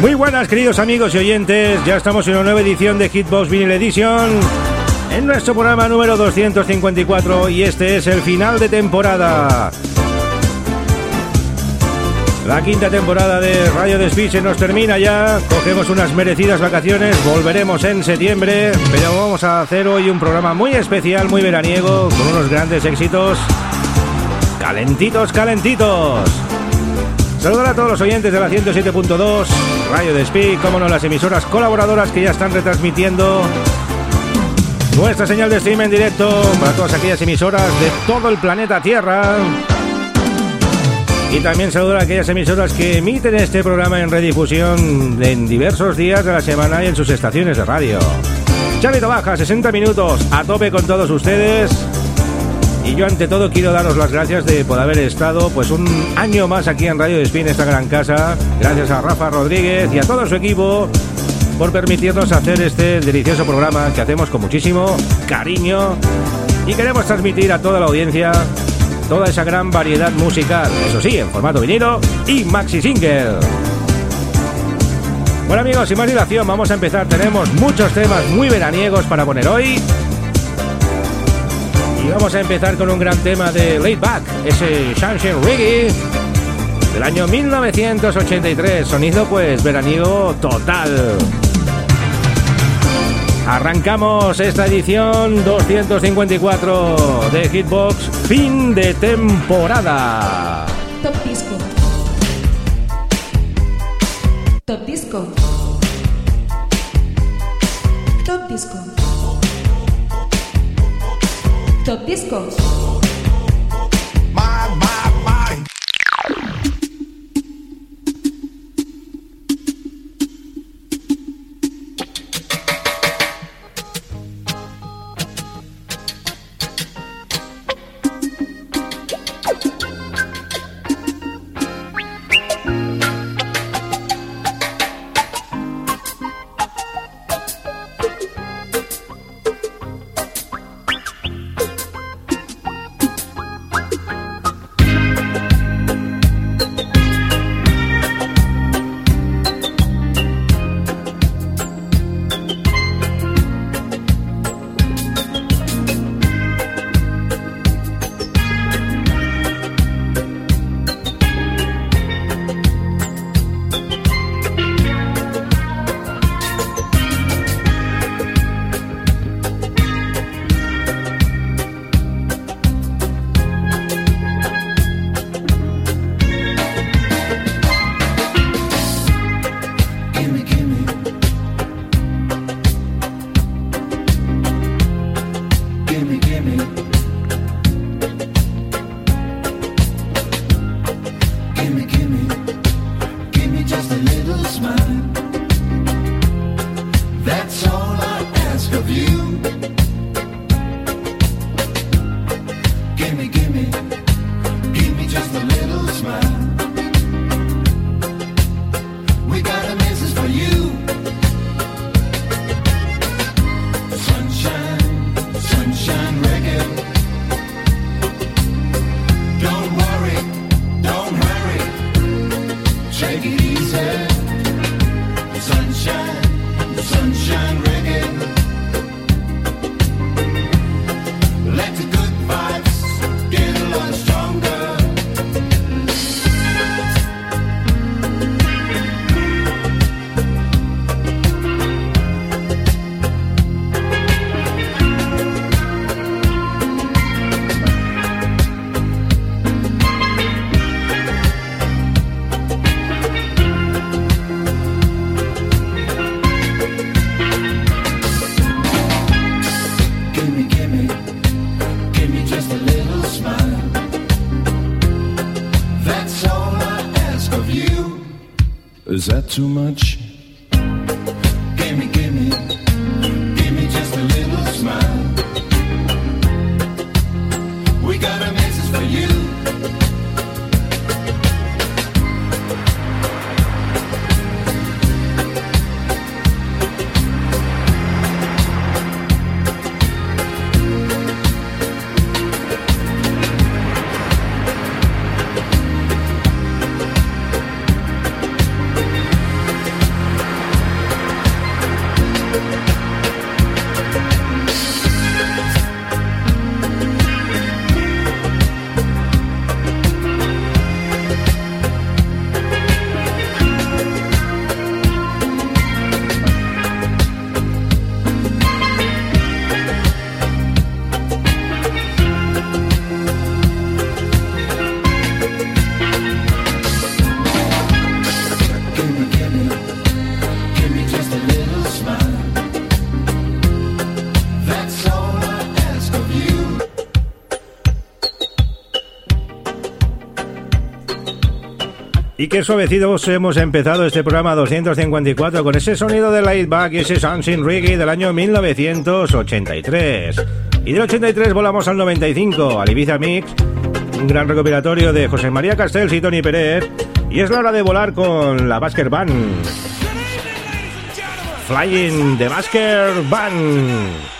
Muy buenas queridos amigos y oyentes, ya estamos en una nueva edición de Hitbox Vinyl Edition. En nuestro programa número 254 y este es el final de temporada. La quinta temporada de Radio Despiche nos termina ya, cogemos unas merecidas vacaciones, volveremos en septiembre, pero vamos a hacer hoy un programa muy especial, muy veraniego, con unos grandes éxitos, calentitos, calentitos. Saludar a todos los oyentes de la 107.2, Radio Despí, como no, las emisoras colaboradoras que ya están retransmitiendo nuestra señal de stream en directo para todas aquellas emisoras de todo el planeta Tierra. Y también saludar a aquellas emisoras que emiten este programa en redifusión en diversos días de la semana y en sus estaciones de radio. Chavito Baja, 60 minutos, a tope con todos ustedes. Y yo ante todo quiero daros las gracias de poder haber estado pues un año más aquí en Radio Despín, esta gran casa. Gracias a Rafa Rodríguez y a todo su equipo por permitirnos hacer este delicioso programa que hacemos con muchísimo cariño y queremos transmitir a toda la audiencia toda esa gran variedad musical, eso sí, en formato vinilo y maxi single. Bueno amigos, sin más dilación, vamos a empezar. Tenemos muchos temas muy veraniegos para poner hoy. Vamos a empezar con un gran tema de Laid Back, ese Sunshine Reggae del año 1983. Sonido pues veraniego total. Arrancamos esta edición 254 de Hitbox, fin de temporada. Top Disco. Top Disco. Top Disco. Top Disco. too much. qué suavecidos hemos empezado este programa 254 con ese sonido de Lightback y ese Dancing Reggae del año 1983. Y del 83 volamos al 95, al Ibiza Mix, un gran recopilatorio de José María Castells y Tony Pérez. Y es la hora de volar con la Basker Band. Flying the Basker Band.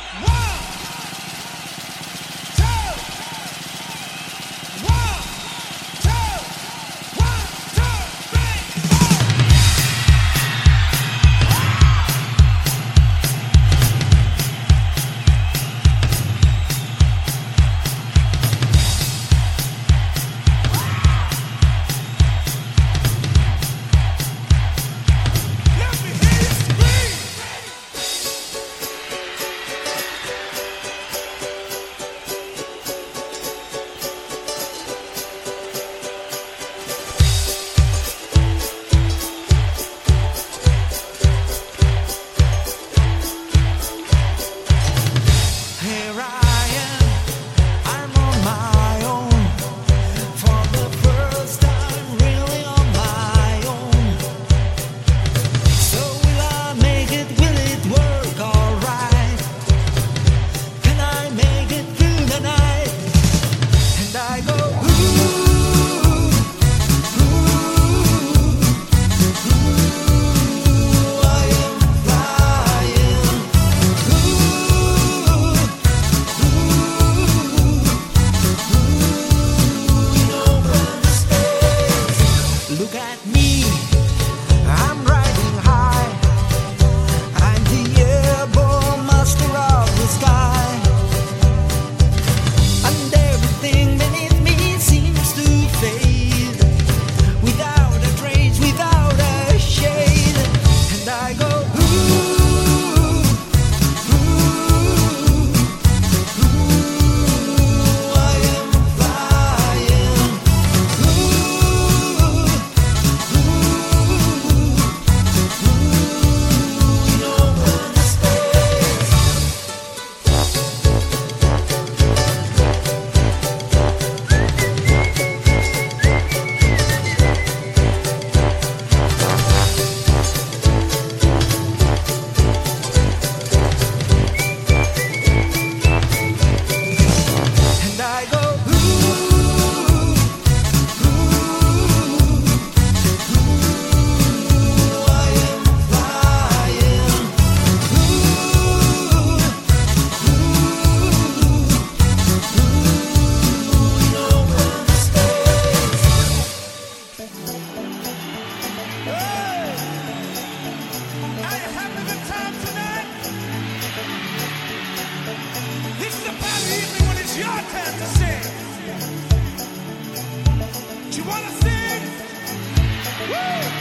Woo!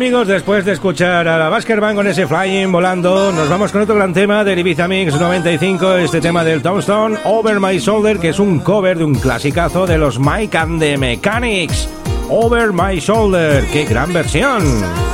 Amigos, después de escuchar a la Baskerman con ese Flying volando, nos vamos con otro gran tema del Ibiza Mix 95, este tema del Tombstone, Over My Shoulder, que es un cover de un clasicazo de los Mike and the Mechanics. Over My Shoulder, qué gran versión.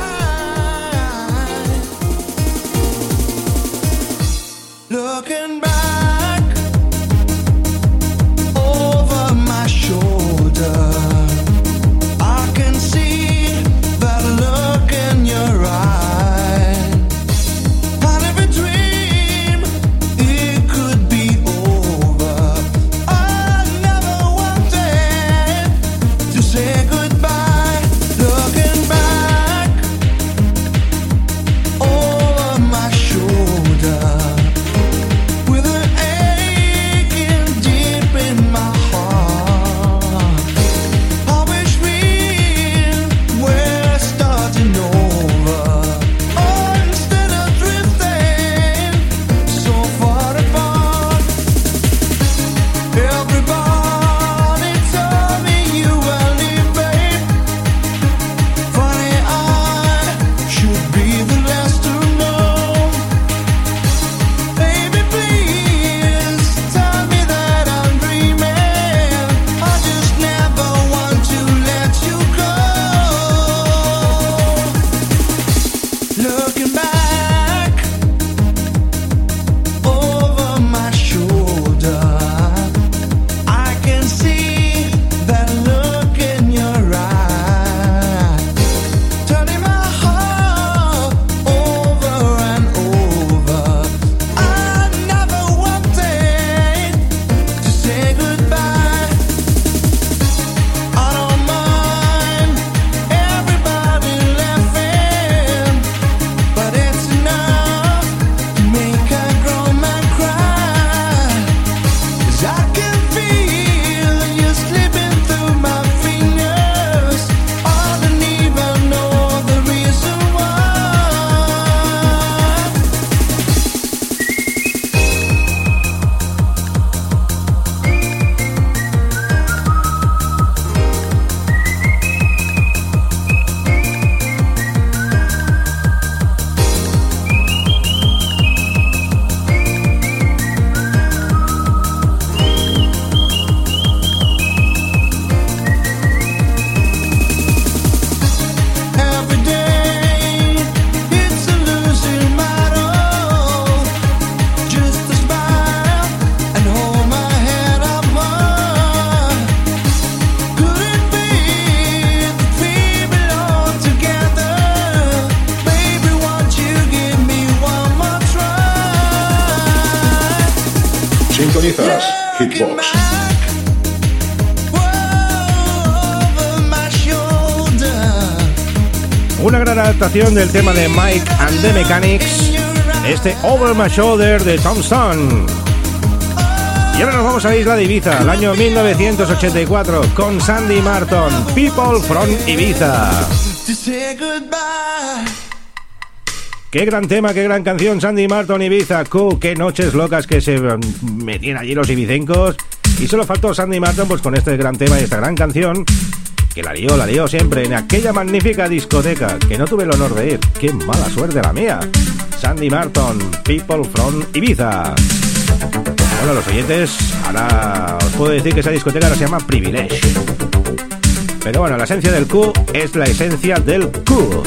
Adaptación del tema de Mike and the Mechanics, este Over My Shoulder de Tom Stone. Y ahora nos vamos a la isla de Ibiza, al año 1984, con Sandy Martin, People from Ibiza. Qué gran tema, qué gran canción, Sandy Martin Ibiza. Cu, qué noches locas que se mm, metían allí los ibicencos. Y solo faltó Sandy Martin pues con este gran tema y esta gran canción. Que la lió, la lió siempre en aquella magnífica discoteca que no tuve el honor de ir. Qué mala suerte la mía. Sandy Martin, People from Ibiza. Bueno, los oyentes, ahora os puedo decir que esa discoteca ahora se llama Privilege. Pero bueno, la esencia del Q es la esencia del Q.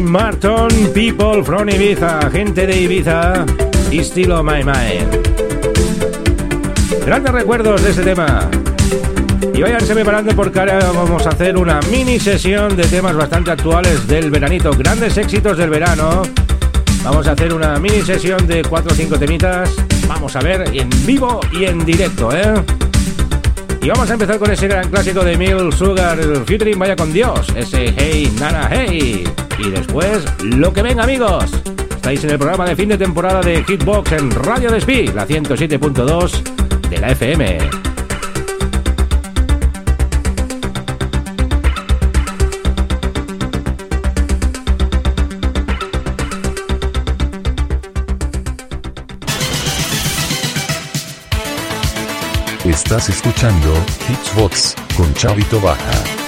Martin, People from Ibiza, gente de Ibiza estilo My Mind. Grandes recuerdos de este tema. Y váyanse preparando porque ahora vamos a hacer una mini sesión de temas bastante actuales del veranito, grandes éxitos del verano. Vamos a hacer una mini sesión de 4 o 5 temitas. Vamos a ver en vivo y en directo, ¿eh? Y vamos a empezar con ese gran clásico de Mil Sugar, featuring Vaya con Dios, ese Hey Nana Hey. Y después, lo que venga, amigos. Estáis en el programa de fin de temporada de Hitbox en Radio Despí, la 107.2 de la FM. Estás escuchando Hitsbox con Chavito Baja.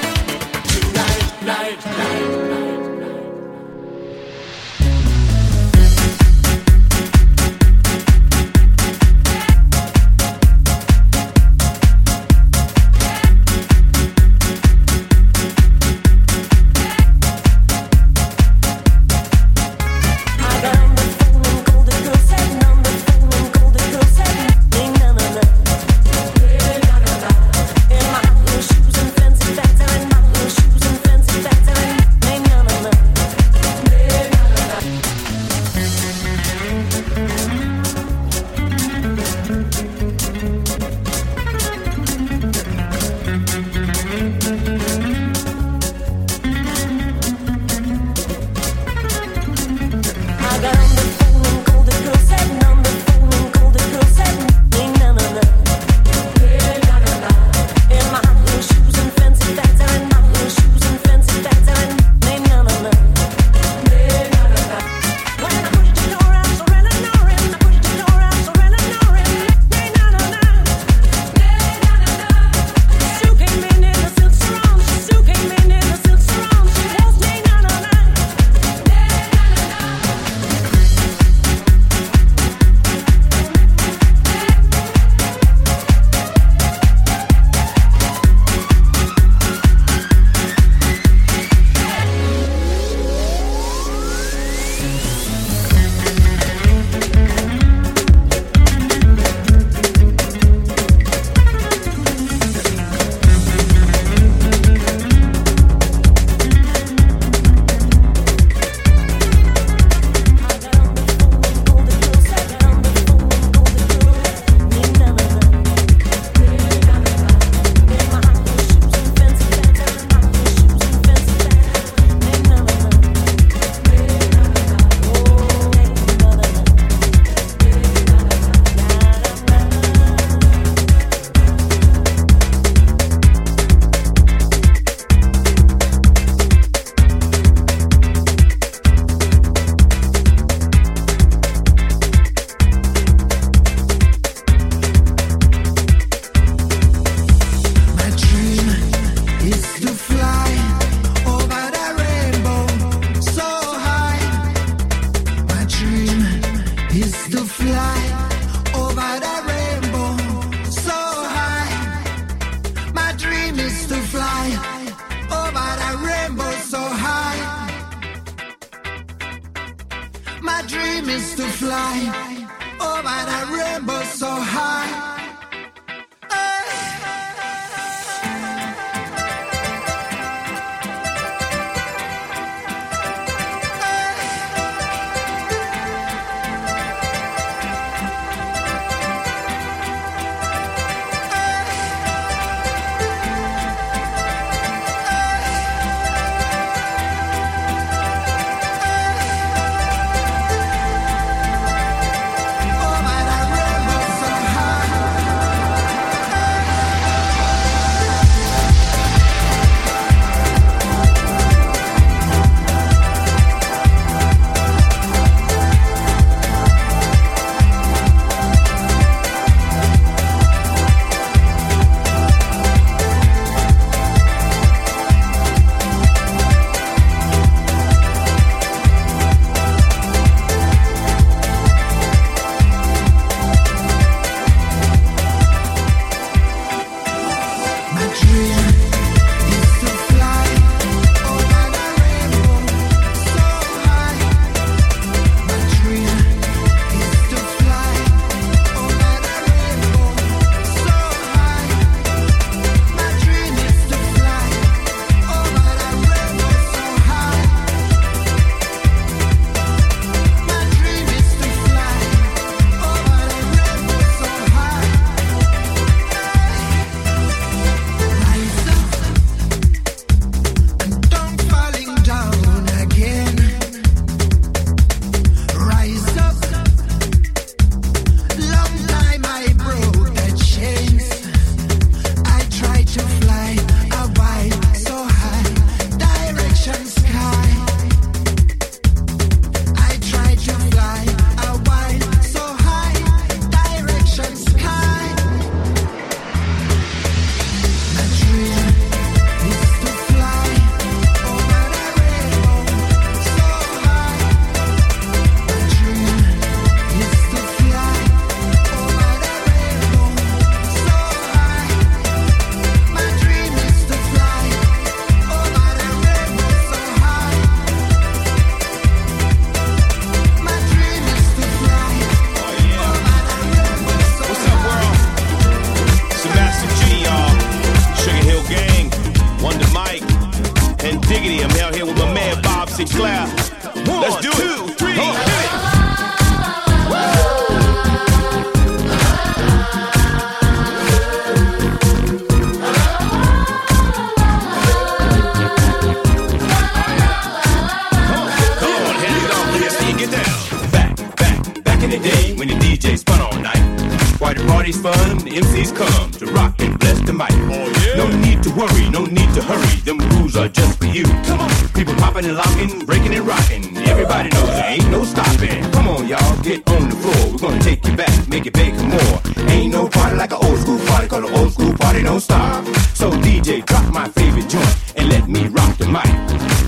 are just for you. Come on, people popping and locking, breaking and rocking. Everybody knows there ain't no stopping. Come on, y'all, get on the floor. We're gonna take you back, make it bigger more. Ain't no party like an old school party, call an old school party don't stop. So DJ, drop my favorite joint and let me rock the mic.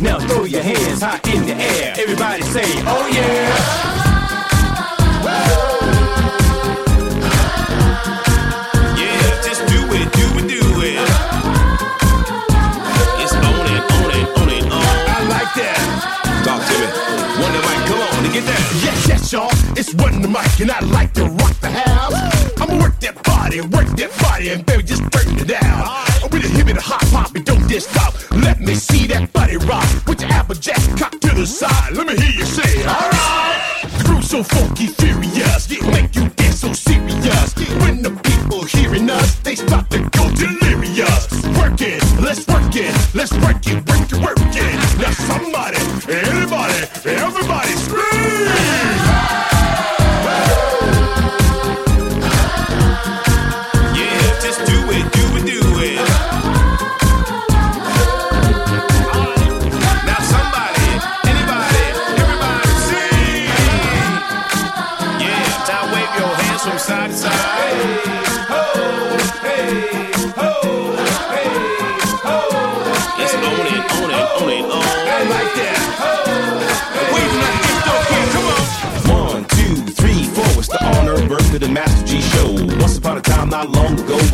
Now throw your hands high in the air. Everybody say, oh yeah. It's run the mic and I like to rock the house. I'ma work that body, work that body, and baby, just burn it down. I'm with a hip and a pop and don't dis stop. Let me see that body rock. Put your apple jack cock to the side. Let me hear you say, alright. The groove so funky, furious, it make you dance so serious. When the people hearing us, they start to go delirious. Work it, let's work it, let's work it, work it, work it. Now somebody,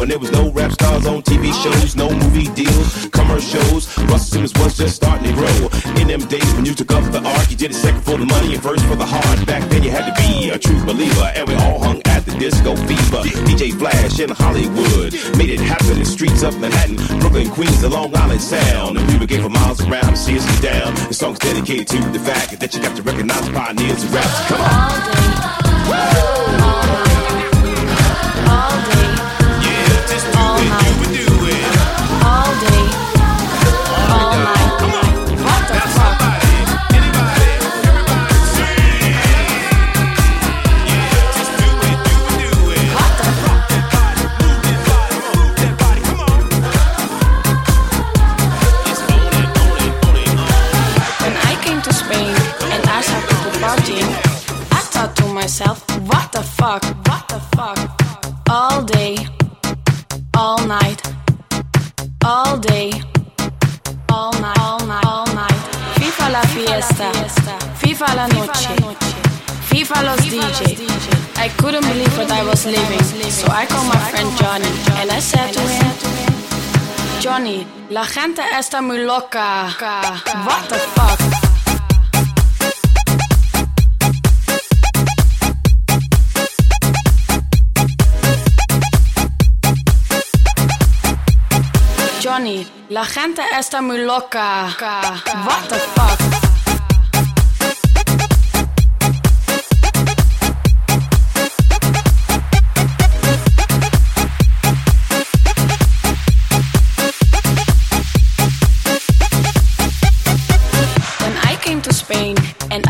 When there was no rap stars on TV shows, no movie deals, commercials. Russell Simmons was just starting to grow. In them days when you took up the art, you did it second for the money and first for the heart. Back then you had to be a true believer, and we all hung at the disco fever. DJ Flash in Hollywood made it happen in streets of Manhattan, Brooklyn, Queens, the Long Island Sound. And people came for miles around to see us down. The song's dedicated to the fact that you got to recognize pioneers of rap. Come on. La gente está muy loca. What the fuck? Johnny, la gente está muy loca. What the fuck?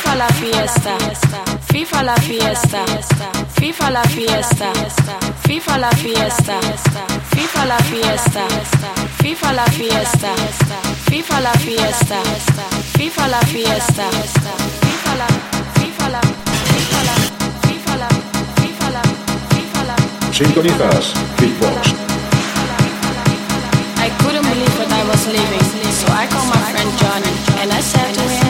FIFA la fiesta, FIFA la fiesta, FIFA la fiesta, FIFA la fiesta, FIFA la fiesta, FIFA la fiesta, FIFA la fiesta, FIFA la fiesta, FIFA la, FIFA la, FIFA la, FIFA la, FIFA la, FIFA la. Sintonizas Hitbox. I couldn't believe what I was living, so I called my friend Johnny and I said to him,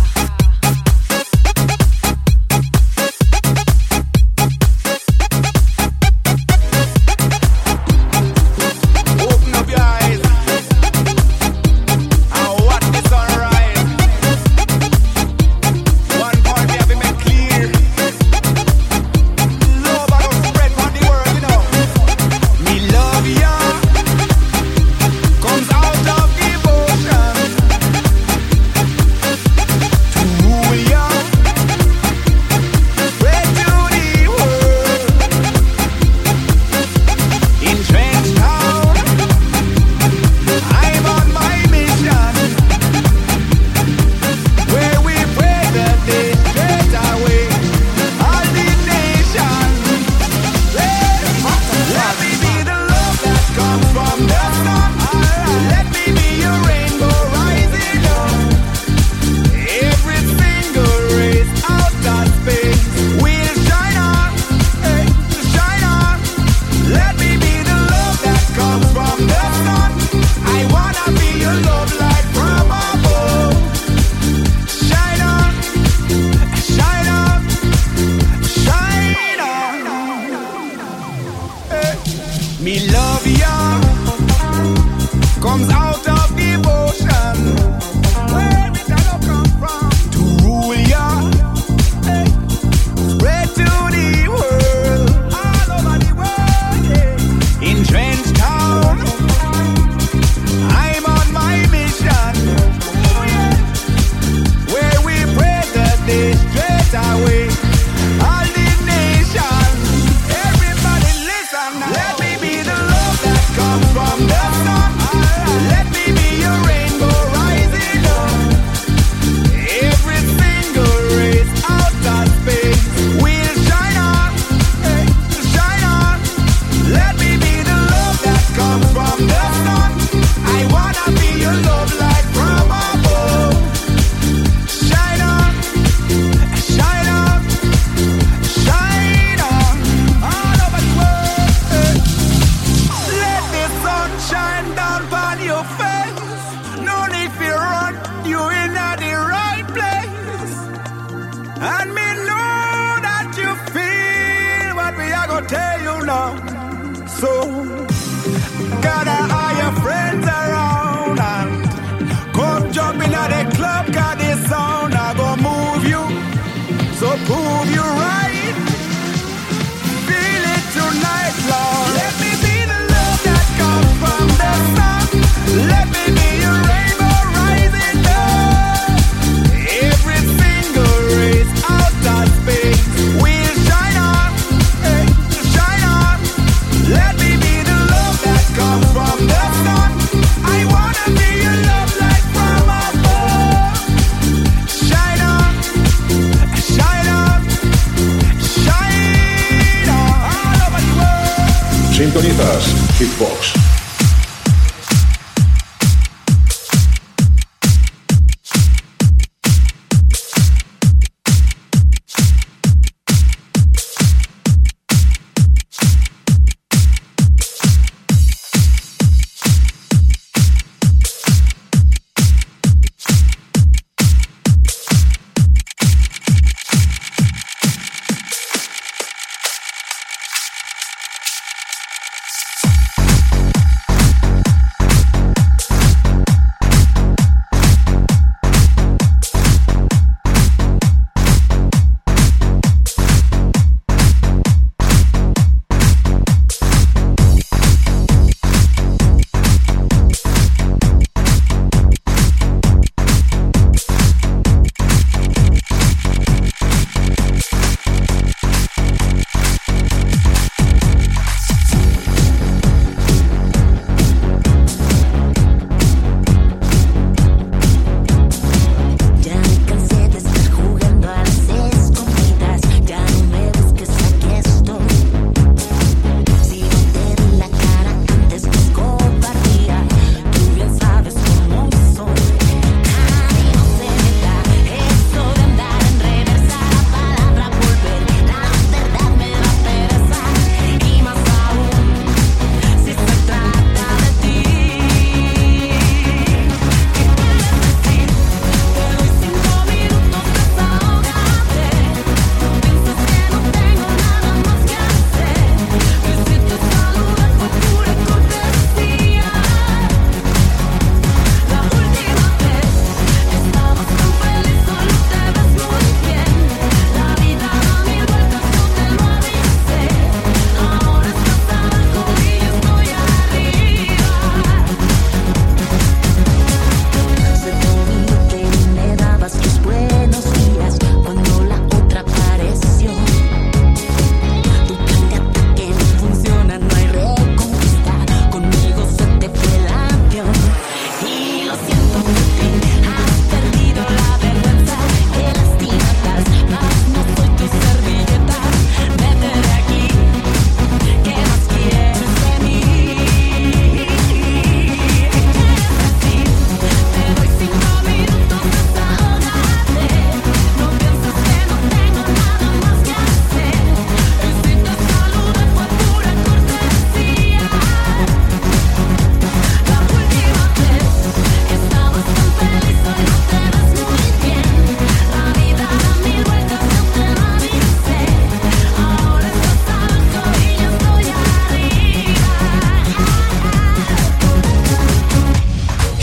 Sintonizas Hitbox.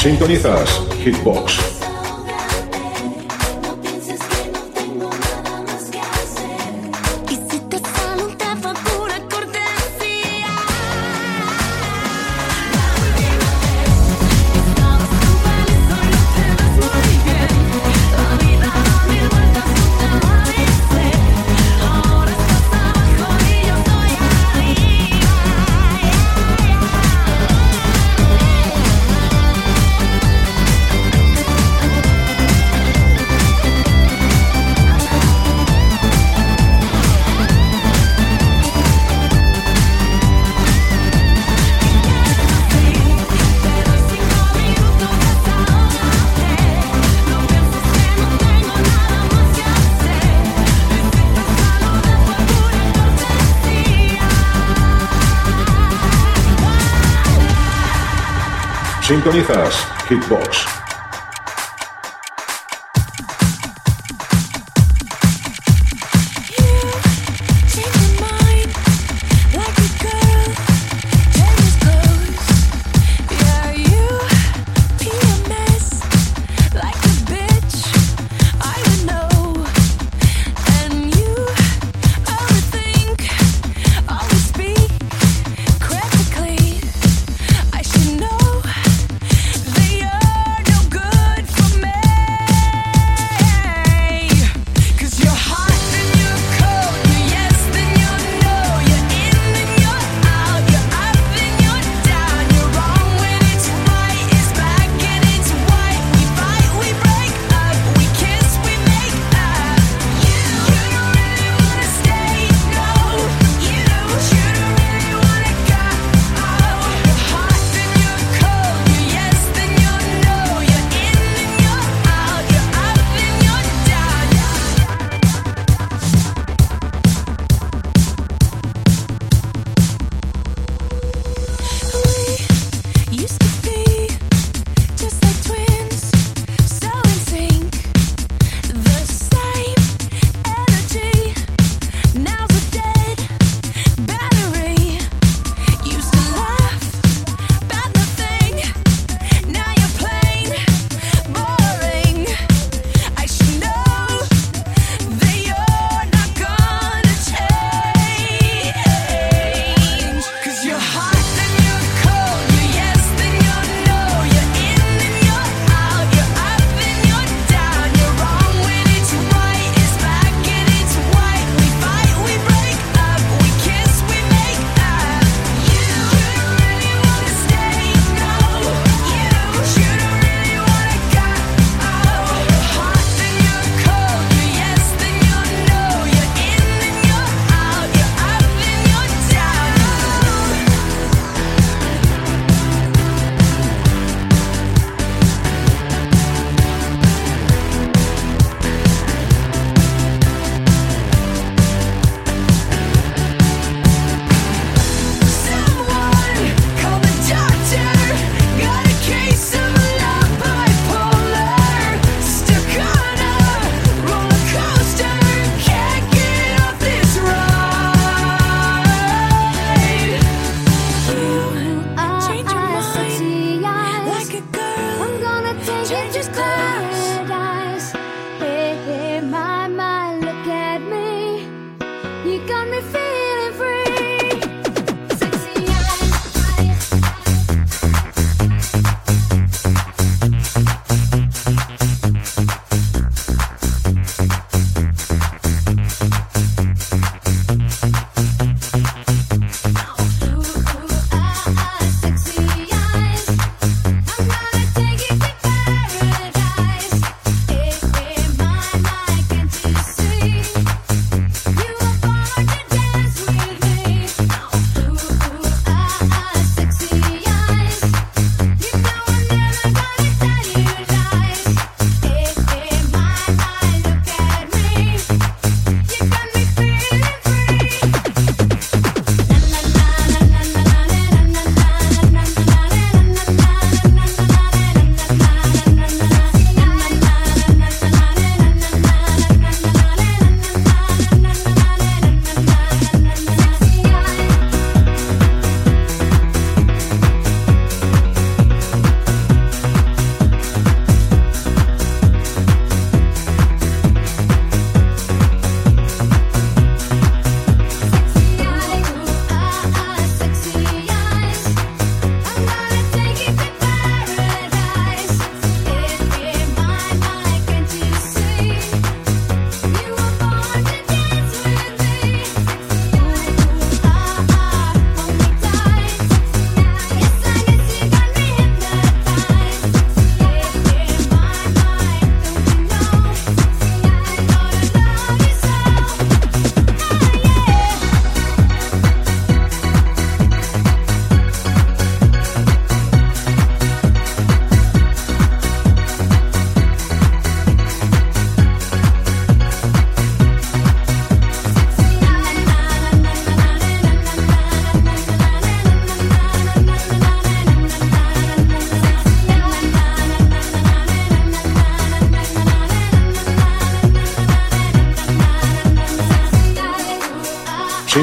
Sintonizas Hitbox. Sintonizas Hitbox.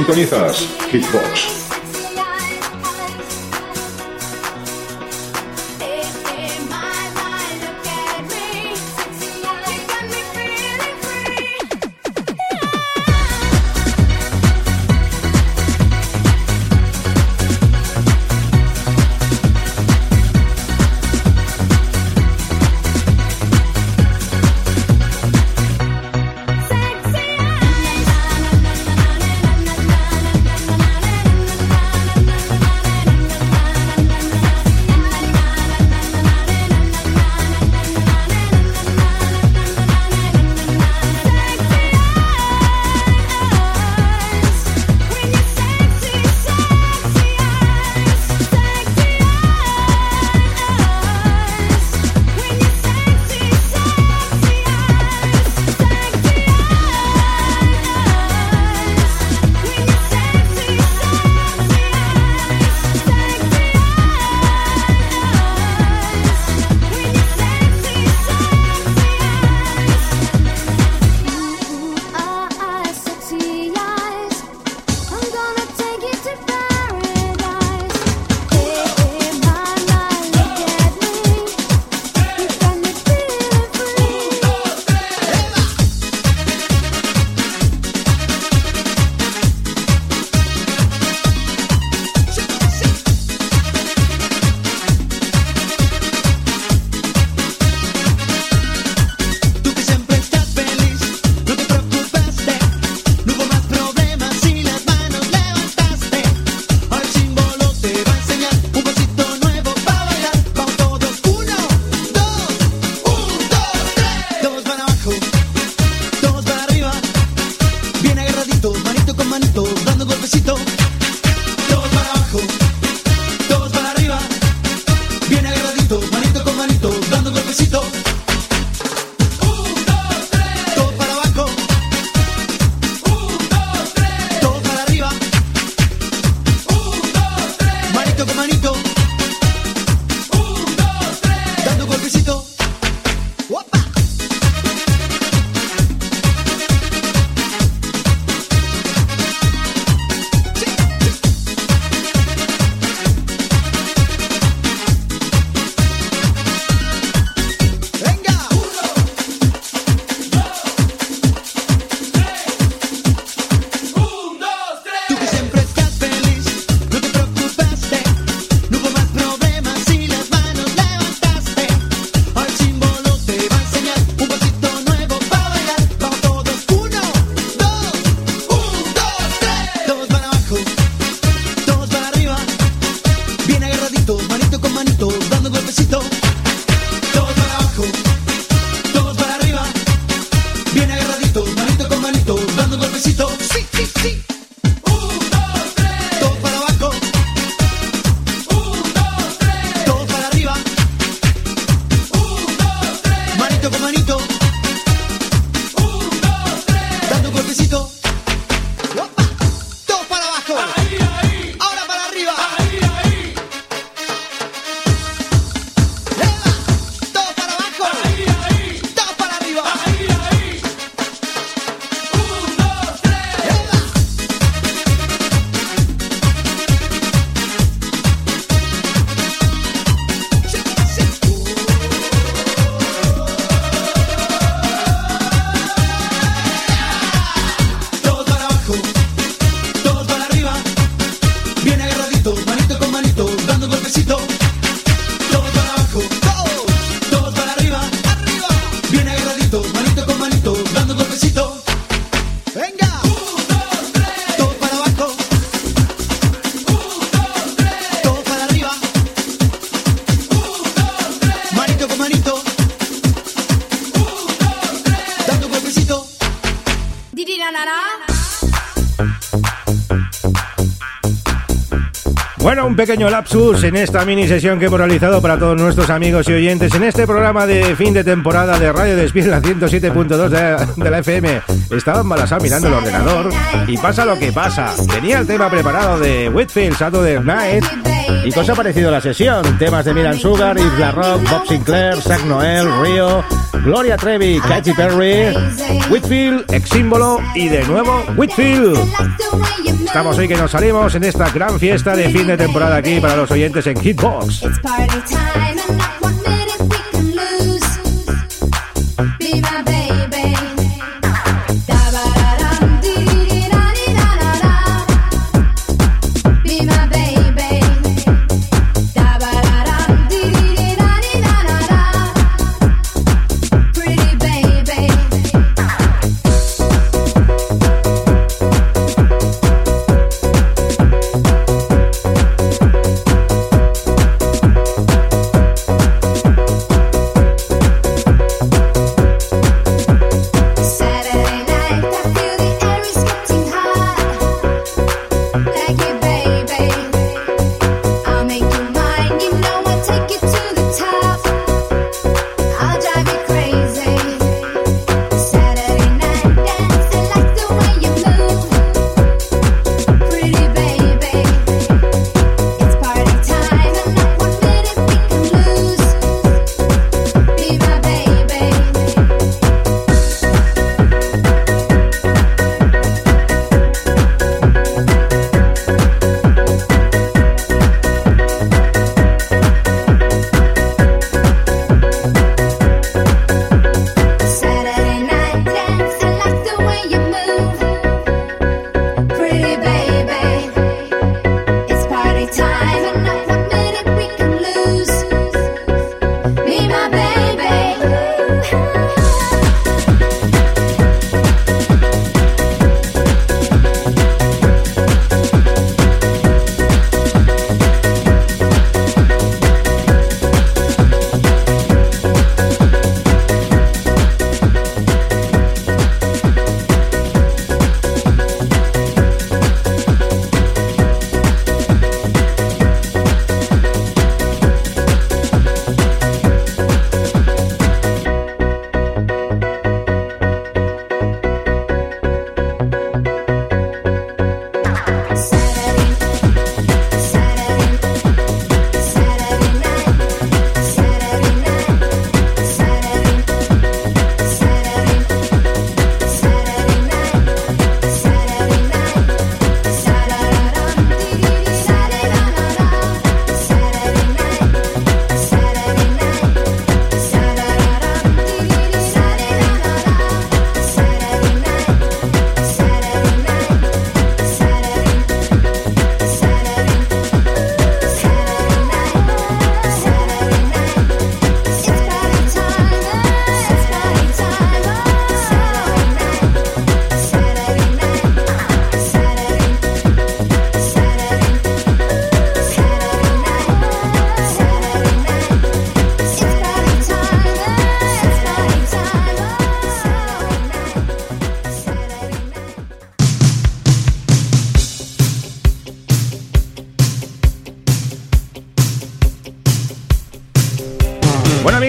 Sintonizas Hitbox. un pequeño lapsus en esta mini sesión que hemos realizado para todos nuestros amigos y oyentes en este programa de fin de temporada de Radio Despiel, la 107.2 de, de, la FM. Estaba en mirando el ordenador y pasa lo que pasa. Tenía el tema preparado de Whitfield, Saturday Night y cosa parecida a la sesión. Temas de Miran Sugar, Isla Rock, Bob Sinclair, Zack Noel, Río... Gloria Trevi, Katy Perry, Whitfield, ex símbolo y de nuevo Whitfield. Estamos hoy que nos salimos en esta gran fiesta de fin de temporada aquí para los oyentes en Hitbox.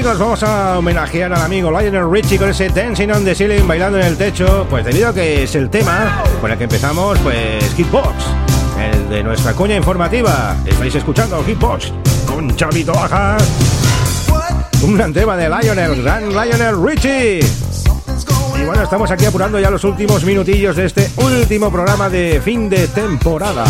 Amigos, vamos a homenajear al amigo Lionel Richie con ese Dancing on the Ceiling, bailando en el techo, pues debido a que es el tema con el que empezamos, pues Hitbox, el de nuestra cuña informativa. Estáis escuchando Hitbox con Chavito Baja. Un gran tema de Lionel, gran Lionel Richie. Y bueno, estamos aquí apurando ya los últimos minutillos de este último programa de fin de temporada.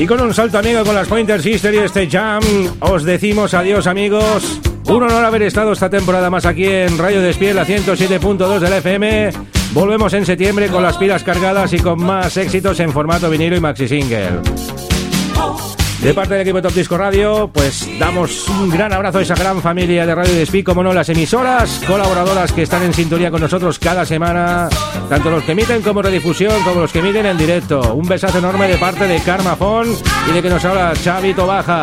Y con un salto amigo con las Pointer Sister y este jam, os decimos adiós amigos. Un honor haber estado esta temporada más aquí en Radio Despiel, la 107.2 del FM. Volvemos en septiembre con las pilas cargadas y con más éxitos en formato vinilo y maxi single. De parte del equipo Top Disco Radio, pues damos un gran abrazo a esa gran familia de Radio Despí, como no, las emisoras colaboradoras que están en sintonía con nosotros cada semana, tanto los que emiten como redifusión, como los que emiten en directo. Un besazo enorme de parte de Karma Fon y de que nos habla Chavito Baja.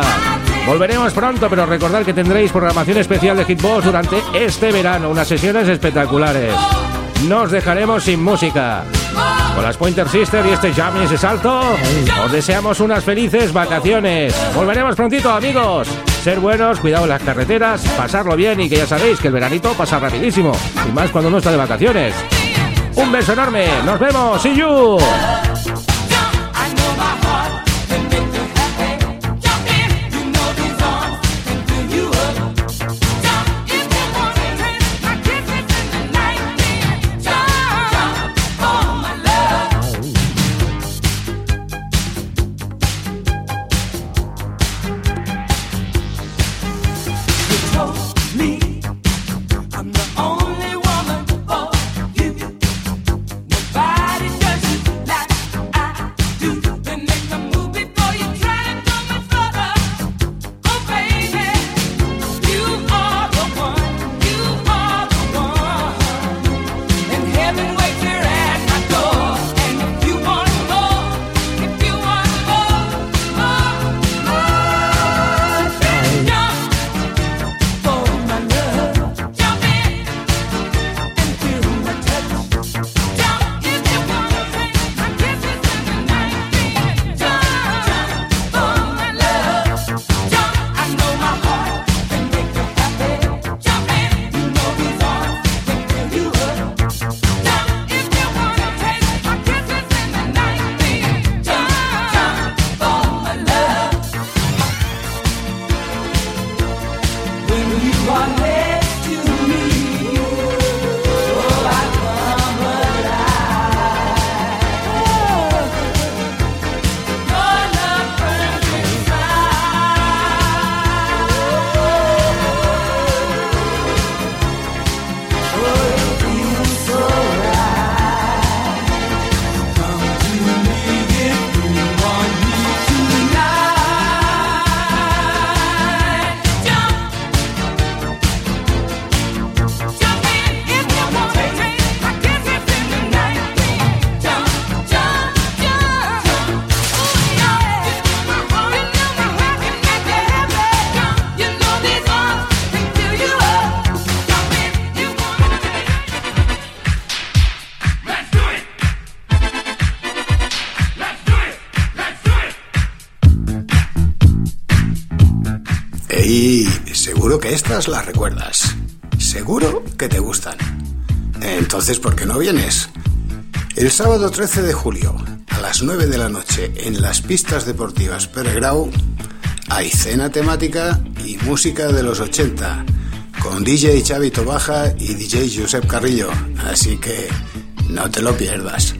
Volveremos pronto, pero recordad que tendréis programación especial de Hitbox durante este verano, unas sesiones espectaculares. No os dejaremos sin música. Con las Pointer Sister y este jam y ese salto, os deseamos unas felices vacaciones. Volveremos prontito, amigos. Ser buenos, cuidado en las carreteras, pasarlo bien y que ya sabéis que el veranito pasa rapidísimo. Y más cuando uno está de vacaciones. Un beso enorme. Nos vemos. See you. Las recuerdas. Seguro que te gustan. Entonces, ¿por qué no vienes? El sábado 13 de julio, a las 9 de la noche, en las pistas deportivas Peregrau, hay cena temática y música de los 80, con DJ Xavi Tobaja y DJ Josep Carrillo, así que no te lo pierdas.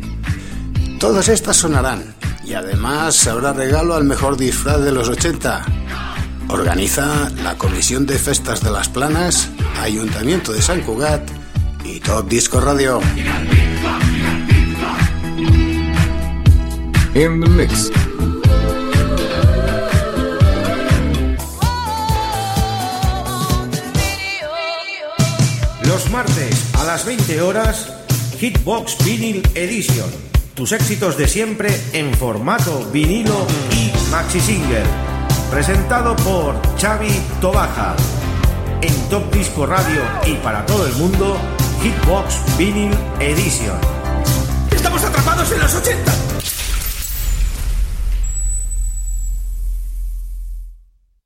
Todas estas sonarán, y además habrá regalo al mejor disfraz de los 80. Organiza la Comisión de Festas de las Planas, Ayuntamiento de San Cugat y Top Disco Radio. In the mix. Los martes a las 20 horas, Hitbox Vinyl Edition. Tus éxitos de siempre en formato vinilo y maxi single. Presentado por Xavi Tobaja. En Top Disco Radio y para todo el mundo, Hitbox Vinyl Edition. Estamos atrapados en los 80.